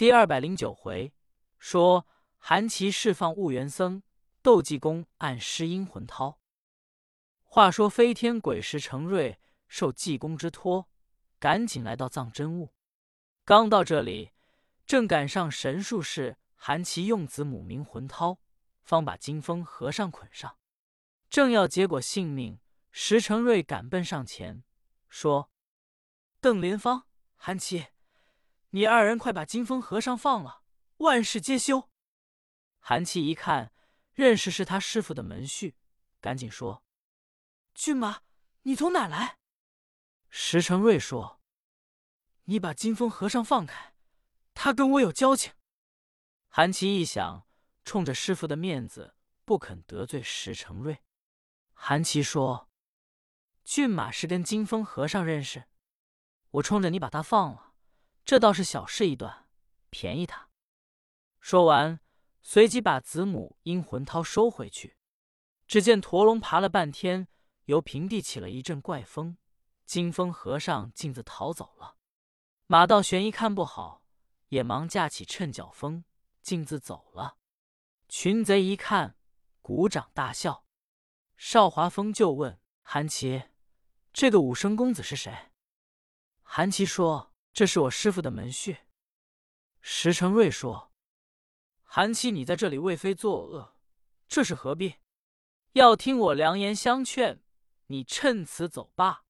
第二百零九回说，韩琦释放悟元僧，斗济公暗施阴魂涛。话说飞天鬼石成瑞受济公之托，赶紧来到藏真悟。刚到这里，正赶上神术士韩琦用子母明魂涛，方把金风和尚捆上，正要结果性命，石成瑞赶奔上前，说：“邓莲芳、韩琦。”你二人快把金风和尚放了，万事皆休。韩琦一看，认识是他师傅的门婿，赶紧说：“骏马，你从哪来？”石成瑞说：“你把金风和尚放开，他跟我有交情。”韩琦一想，冲着师傅的面子，不肯得罪石成瑞。韩琦说：“骏马是跟金风和尚认识，我冲着你把他放了。”这倒是小事一段，便宜他。说完，随即把子母阴魂涛收回去。只见驼龙爬了半天，由平地起了一阵怪风，金风和尚径自逃走了。马道玄一看不好，也忙架起趁脚风，径自走了。群贼一看，鼓掌大笑。少华峰就问韩琦：“这个武生公子是谁？”韩琦说。这是我师傅的门婿。石成瑞说：“韩琦，你在这里为非作恶，这是何必？要听我良言相劝，你趁此走罢。”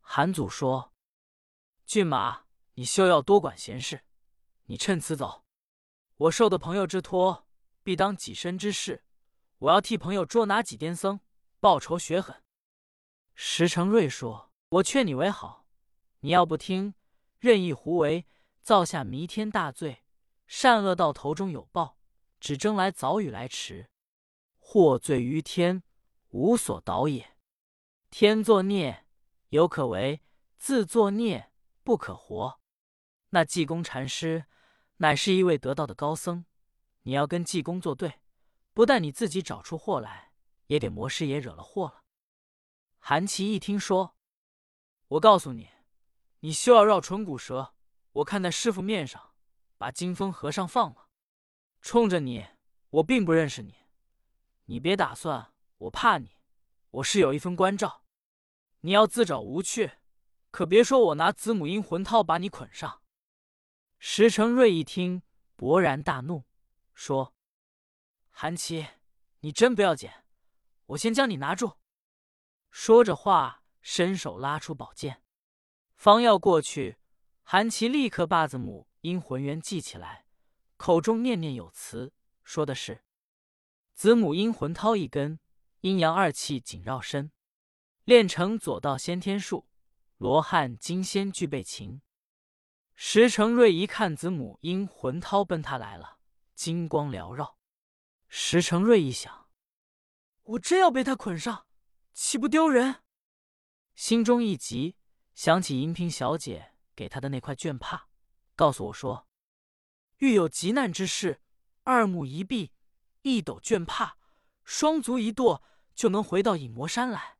韩祖说：“骏马，你休要多管闲事，你趁此走。我受的朋友之托，必当己身之事。我要替朋友捉拿几癫僧，报仇雪恨。”石成瑞说：“我劝你为好，你要不听。”任意胡为，造下弥天大罪。善恶到头终有报，只争来早与来迟。祸罪于天，无所导也。天作孽，犹可为；自作孽，不可活。那济公禅师乃是一位得道的高僧，你要跟济公作对，不但你自己找出祸来，也给魔师爷惹了祸了。韩琦一听说，我告诉你。你休要绕唇鼓舌！我看在师傅面上，把金风和尚放了。冲着你，我并不认识你，你别打算我怕你。我是有一份关照，你要自找无趣，可别说我拿子母阴魂套把你捆上。石成瑞一听，勃然大怒，说：“韩琦，你真不要紧，我先将你拿住。”说着话，伸手拉出宝剑。方要过去，韩琦立刻把子母阴魂元记起来，口中念念有词，说的是：“子母阴魂涛一根，阴阳二气紧绕身，练成左道先天术，罗汉金仙俱备擒。”石成瑞一看子母阴魂涛奔他来了，金光缭绕。石成瑞一想：“我真要被他捆上，岂不丢人？”心中一急。想起银萍小姐给他的那块绢帕，告诉我说：“遇有急难之事，二目一闭，一抖绢帕，双足一跺，就能回到隐魔山来。”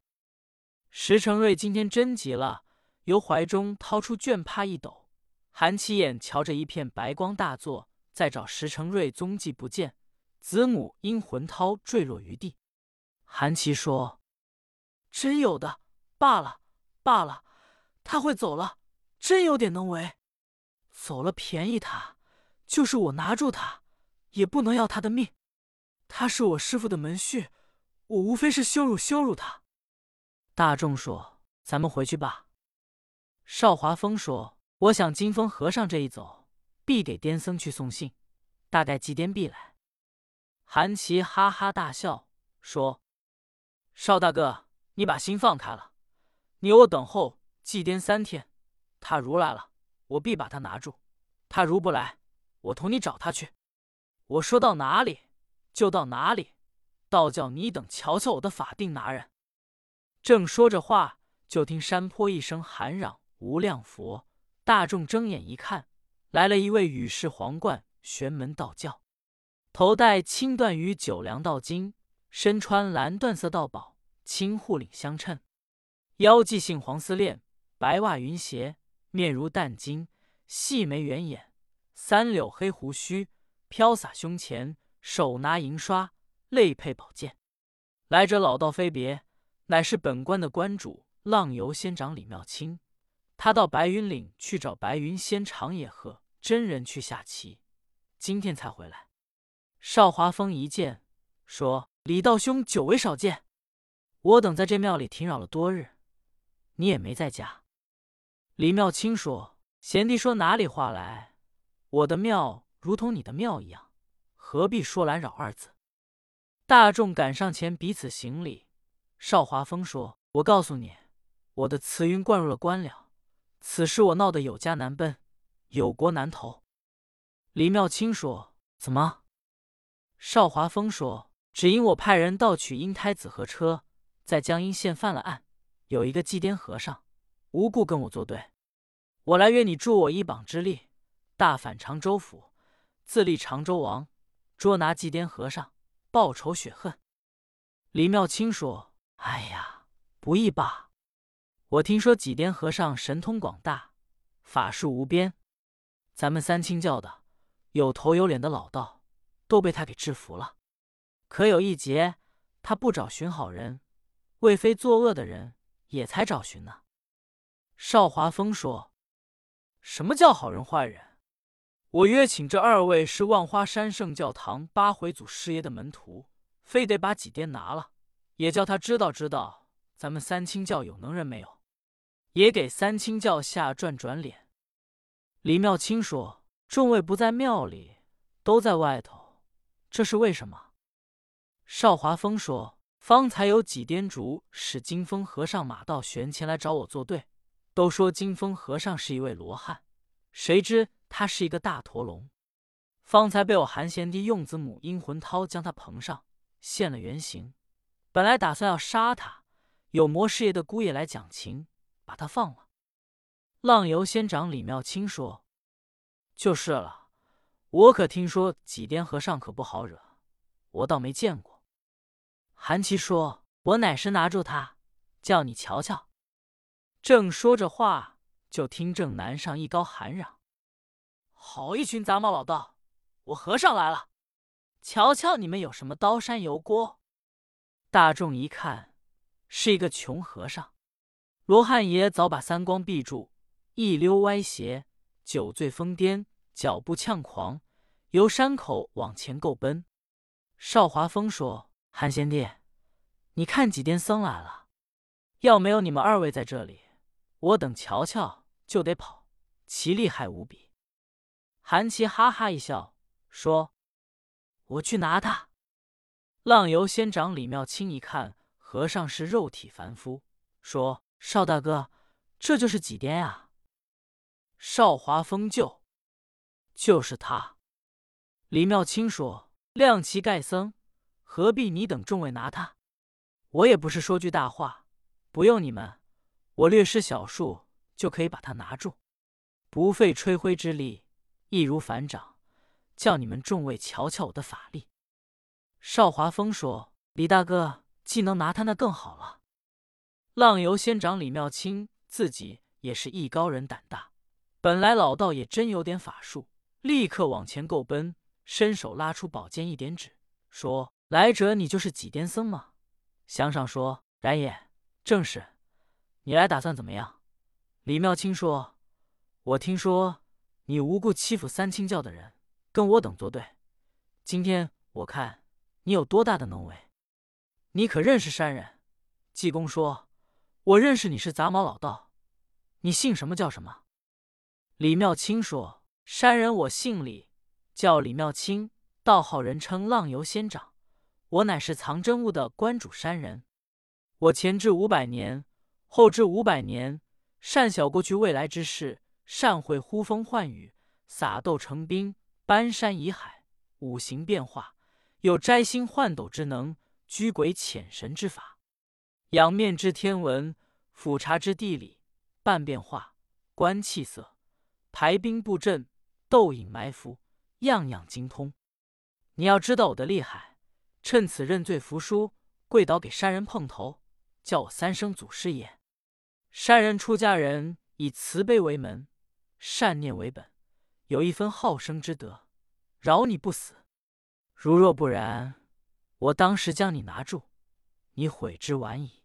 石成瑞今天真急了，由怀中掏出绢帕一抖，韩七眼瞧着一片白光大作，再找石成瑞踪迹不见，子母阴魂涛坠落于地。韩琦说：“真有的，罢了，罢了。”他会走了，真有点能为。走了便宜他，就是我拿住他，也不能要他的命。他是我师傅的门婿，我无非是羞辱羞辱他。大众说：“咱们回去吧。”少华峰说：“我想金风和尚这一走，必给癫僧去送信，大概祭颠必来。”韩琦哈哈大笑说：“邵大哥，你把心放开了，你我等候。”祭奠三天，他如来了，我必把他拿住；他如不来，我同你找他去。我说到哪里就到哪里，倒叫你等瞧瞧我的法定拿人。正说着话，就听山坡一声喊嚷：“无量佛！”大众睁眼一看，来了一位羽饰皇冠、玄门道教，头戴青缎与九梁道巾，身穿蓝缎色道宝，青护领相衬，腰系杏黄丝链。白袜云鞋，面如淡金，细眉圆眼，三绺黑胡须飘洒胸前，手拿银刷，肋佩宝剑。来者老道非别，乃是本关的关主浪游仙长李妙清。他到白云岭去找白云仙长野鹤真人去下棋，今天才回来。邵华峰一见，说：“李道兄久违少见，我等在这庙里停扰了多日，你也没在家。”李妙清说：“贤弟说哪里话来？我的庙如同你的庙一样，何必说拦扰二字？”大众赶上前彼此行礼。邵华峰说：“我告诉你，我的慈云灌入了官僚。”此事我闹得有家难奔，有国难投。李妙清说：“怎么？”邵华峰说：“只因我派人盗取阴胎子和车，在江阴县犯了案，有一个祭奠和尚无故跟我作对，我来约你助我一膀之力，大反常州府，自立常州王，捉拿祭奠和尚，报仇雪恨。”李妙清说：“哎呀，不易吧。”我听说几颠和尚神通广大，法术无边，咱们三清教的有头有脸的老道都被他给制服了。可有一劫，他不找寻好人，为非作恶的人也才找寻呢。邵华峰说：“什么叫好人坏人？我约请这二位是万花山圣教堂八回祖师爷的门徒，非得把几颠拿了，也叫他知道知道咱们三清教有能人没有。”也给三清教下转转脸。李妙清说：“众位不在庙里，都在外头，这是为什么？”邵华峰说：“方才有几颠主使金风和尚马道玄前来找我作对，都说金风和尚是一位罗汉，谁知他是一个大驼龙。方才被我韩贤弟用子母阴魂绦将他捧上，现了原形。本来打算要杀他，有魔师爷的姑爷来讲情。”把他放了。浪游仙长李妙清说：“就是了，我可听说几颠和尚可不好惹，我倒没见过。”韩琦说：“我乃是拿住他，叫你瞧瞧。”正说着话，就听正南上一高喊嚷：“好一群杂毛老道，我和尚来了！瞧瞧你们有什么刀山油锅！”大众一看，是一个穷和尚。罗汉爷早把三光闭住，一溜歪斜，酒醉疯癫，脚步呛狂，由山口往前够奔。邵华峰说：“韩贤弟，你看几颠僧来了，要没有你们二位在这里，我等瞧瞧就得跑，其厉害无比。”韩琦哈哈一笑，说：“我去拿他。”浪游仙长李妙清一看和尚是肉体凡夫，说。邵大哥，这就是几颠呀？邵华峰就就是他。李妙清说：“亮旗盖僧，何必你等众位拿他？我也不是说句大话，不用你们，我略施小术就可以把他拿住，不费吹灰之力，易如反掌，叫你们众位瞧瞧我的法力。”邵华峰说：“李大哥既能拿他，那更好了。”浪游仙长李妙清自己也是艺高人胆大，本来老道也真有点法术，立刻往前够奔，伸手拉出宝剑一点指，说：“来者，你就是几癫僧吗？”乡上说：“然也，正是。你来打算怎么样？”李妙清说：“我听说你无故欺负三清教的人，跟我等作对。今天我看你有多大的能为？你可认识山人？”济公说。我认识你是杂毛老道，你姓什么叫什么？李妙清说：“山人我姓李，叫李妙清，道号人称浪游仙长。我乃是藏真物的关主山人。我前至五百年，后至五百年，善晓过去未来之事，善会呼风唤雨，撒豆成兵，搬山移海，五行变化，有摘星换斗之能，居鬼遣神之法。”仰面知天文，俯察之地理，半变化，观气色，排兵布阵，斗隐埋伏，样样精通。你要知道我的厉害，趁此认罪服输，跪倒给山人碰头，叫我三声祖师爷。善人出家人以慈悲为门，善念为本，有一分好生之德，饶你不死。如若不然，我当时将你拿住，你悔之晚矣。”